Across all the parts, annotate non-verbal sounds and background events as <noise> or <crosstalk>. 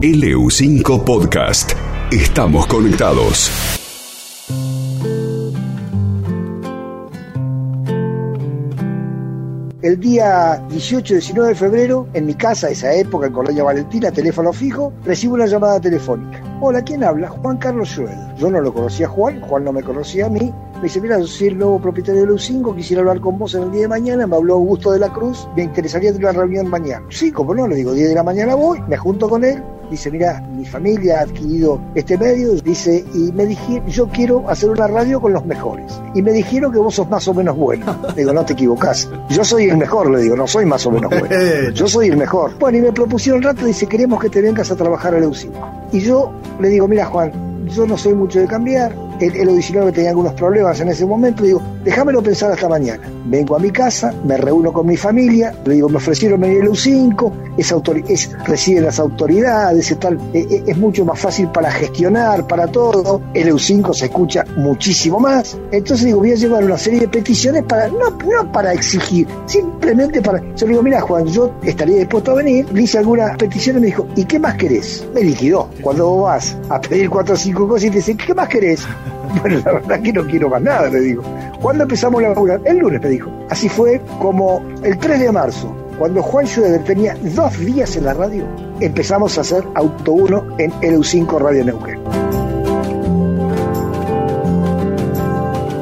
LU5 Podcast. Estamos conectados. El día 18-19 de febrero, en mi casa, esa época, en Colonia Valentina, teléfono fijo, recibo una llamada telefónica. Hola, ¿quién habla? Juan Carlos Joel. Yo no lo conocía a Juan, Juan no me conocía a mí. Me dice, mira, yo soy el nuevo propietario de LU5, quisiera hablar con vos en el día de mañana. Me habló Augusto de la Cruz, me interesaría tener una reunión mañana. Sí, como no, le digo, 10 de la mañana voy, me junto con él, dice, mira, mi familia ha adquirido este medio, dice, y me dijeron, yo quiero hacer una radio con los mejores. Y me dijeron que vos sos más o menos bueno. Le <laughs> digo, no te equivocás. Yo soy el mejor, le digo, no soy más o menos bueno. <laughs> Yo soy el mejor. Bueno, y me propusieron un rato, dice, queremos que te vengas a trabajar a LU5. Y yo le digo, mira Juan, yo no soy mucho de cambiar, el, el 19 tenía algunos problemas en ese momento, digo, déjamelo pensar hasta mañana. Vengo a mi casa, me reúno con mi familia, le digo, me ofrecieron venir el U5, es, es residen las autoridades, es, tal, es, es, mucho más fácil para gestionar, para todo, el EU5 se escucha muchísimo más. Entonces digo, voy a llevar una serie de peticiones para, no, no para exigir, simplemente para. Yo le digo, mira Juan, yo estaría dispuesto a venir, le hice algunas peticiones, me dijo, ¿y qué más querés? Me liquidó. Cuando vos vas a pedir cuatro o cinco cosas y te dicen, ¿qué más querés? <laughs> Bueno, la verdad que no quiero más nada, le digo. ¿Cuándo empezamos la laburar? El lunes, me dijo. Así fue como el 3 de marzo, cuando Juan Schroeder tenía dos días en la radio, empezamos a hacer Auto 1 en LU5 Radio Neuquén.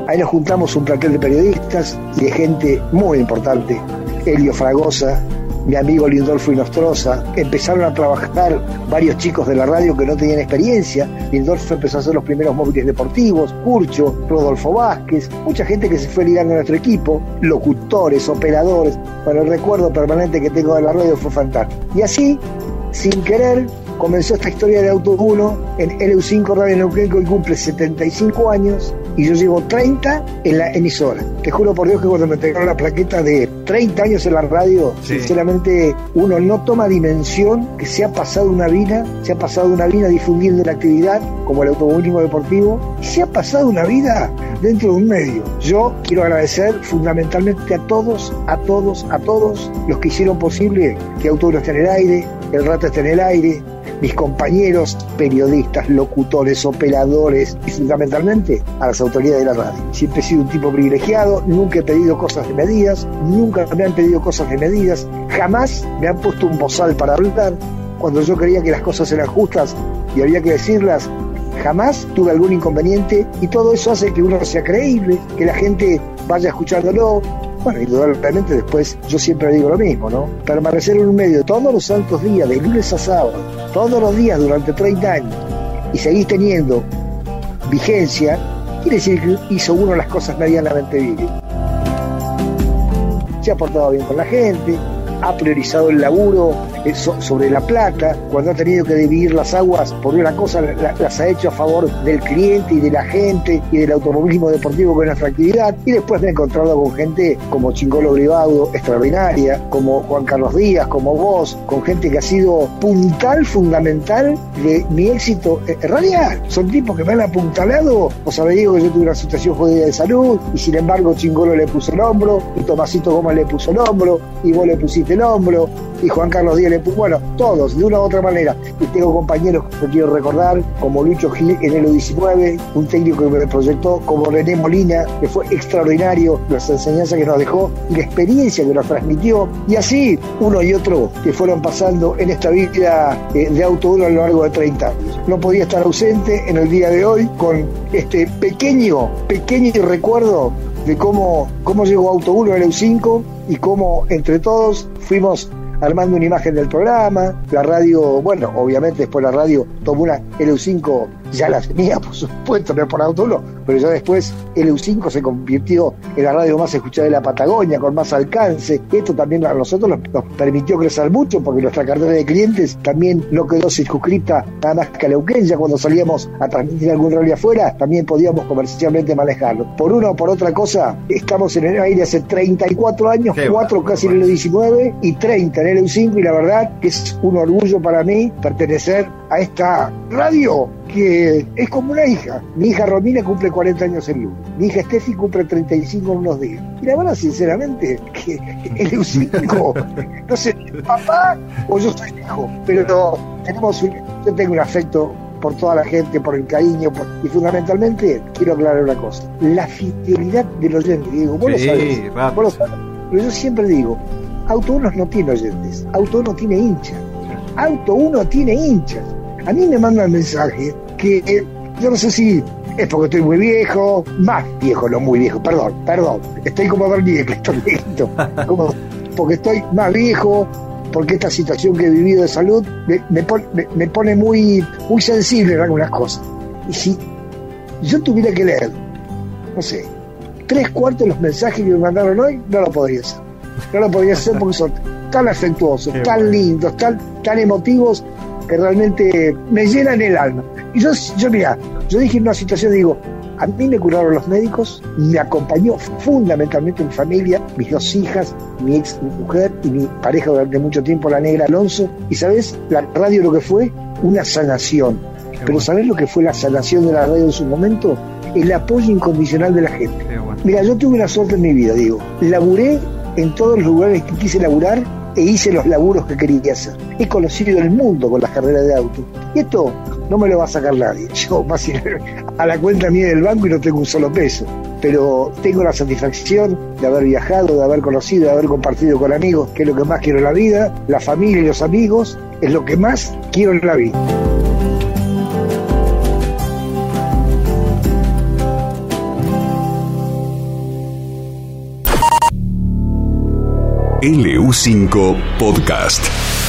Ahí nos juntamos un plantel de periodistas y de gente muy importante. Elio Fragosa, mi amigo Lindolfo Inostroza, empezaron a trabajar varios chicos de la radio que no tenían experiencia. Lindolfo empezó a hacer los primeros móviles deportivos, Curcho, Rodolfo Vázquez, mucha gente que se fue ligando a nuestro equipo, locutores, operadores. Bueno, el recuerdo permanente que tengo de la radio fue fantástico. Y así, sin querer, comenzó esta historia de Auto 1 en LU5 Radio Neuquén que hoy cumple 75 años y yo llevo 30 en la emisora. Te juro por Dios que cuando me entregaron la plaqueta de 30 años en la radio, sí. sinceramente uno no toma dimensión que se ha pasado una vida, se ha pasado una vida difundiendo la actividad como el automovilismo deportivo, y se ha pasado una vida dentro de un medio. Yo quiero agradecer fundamentalmente a todos, a todos, a todos los que hicieron posible que 1 esté en el aire, el rato esté en el aire, mis compañeros periodistas, locutores, operadores y fundamentalmente a las autoridades de la radio. Siempre he sido un tipo privilegiado, nunca he pedido cosas de medidas, nunca me han pedido cosas de medidas, jamás me han puesto un bozal para hablar cuando yo creía que las cosas eran justas y había que decirlas. Jamás tuve algún inconveniente y todo eso hace que uno sea creíble, que la gente vaya escuchándolo, bueno, indudablemente después yo siempre digo lo mismo, ¿no? Permanecer en un medio todos los santos días, de lunes a sábado, todos los días durante 30 años, y seguir teniendo vigencia, quiere decir que hizo uno las cosas medianamente bien. Se ha portado bien con la gente, ha priorizado el laburo sobre la plata, cuando ha tenido que dividir las aguas por una cosa, las ha hecho a favor del cliente y de la gente y del automovilismo deportivo con nuestra actividad. Y después me he encontrado con gente como Chingolo Gribaudo, extraordinaria, como Juan Carlos Díaz, como vos, con gente que ha sido puntal, fundamental de mi éxito radial. Son tipos que me han apuntalado. Os sabéis que yo tuve una situación jodida de salud y sin embargo Chingolo le puso el hombro, y Tomasito Gómez le puso el hombro, y vos le pusiste el hombro, y Juan Carlos Díaz bueno, todos, de una u otra manera. Y tengo compañeros que quiero recordar, como Lucho Gil en el 19 un técnico que me proyectó, como René Molina, que fue extraordinario, las enseñanzas que nos dejó y la experiencia que nos transmitió, y así uno y otro que fueron pasando en esta vida de Auto 1 a lo largo de 30 años. No podía estar ausente en el día de hoy con este pequeño, pequeño recuerdo de cómo, cómo llegó Auto 1 al EU5 y cómo entre todos fuimos armando una imagen del programa, la radio, bueno, obviamente después la radio tomó una LU5, ya la tenía por supuesto, no es por Auto 1, pero ya después LU5 se convirtió en la radio más escuchada de la Patagonia, con más alcance. Esto también a nosotros nos, permitió crecer mucho porque nuestra cartera de clientes también no quedó circunscrita nada más que a Neuquén, ya cuando salíamos a transmitir algún rally afuera, también podíamos comercialmente manejarlo. Por una o por otra cosa, estamos en el aire hace 34 años, Qué 4 bueno. casi en el 19 y 30 en el EU5 y la verdad que es un orgullo para mí pertenecer a esta radio que es como una hija. Mi hija Romina cumple 40 años el lunes. Mi hija Steffi cumple 35 en unos días. Y la verdad, sinceramente, que <laughs> el EU5, no sé, papá o yo soy hijo, pero tenemos un, yo tengo un afecto por toda la gente, por el cariño, y fundamentalmente quiero aclarar una cosa, la fidelidad del oyente, digo, vos lo sabés, vos lo sabés, pero yo siempre digo, Auto 1 no tiene oyentes, Auto 1 tiene hinchas, Auto 1 tiene hinchas. A mí me mandan mensaje que eh, yo no sé si es porque estoy muy viejo, más viejo, no muy viejo, perdón, perdón, estoy como Bernie estoy lento, <laughs> como porque estoy más viejo, porque esta situación que he vivido de salud me, pone, muy, muy sensible en algunas cosas. Y si yo tuviera que leer, no sé, tres cuartos de los mensajes que me mandaron hoy, no lo podría hacer. No lo podría hacer porque son tan afectuosos, tan lindos, tan, tan emotivos, que realmente me llenan el alma. Y yo, yo mira, yo dije en una situación, digo, a mí me curaron los médicos, me acompañó fundamentalmente mi familia, mis dos hijas, mi ex mujer y mi pareja durante mucho tiempo, la negra Alonso. Y sabes, la radio lo que fue, una sanación. Pero ¿sabes lo que fue la sanación de la radio en su momento? El apoyo incondicional de la gente. Mira, yo tuve una suerte en mi vida, digo. Laburé en todos los lugares que quise laburar e hice los laburos que quería hacer. He conocido el mundo con las carreras de auto. Y esto no me lo va a sacar nadie. <laughs> Yo más a la cuenta mía del banco y no tengo un solo peso. Pero tengo la satisfacción de haber viajado, de haber conocido, de haber compartido con amigos, que es lo que más quiero en la vida. La familia y los amigos es lo que más quiero en la vida. LU5 Podcast.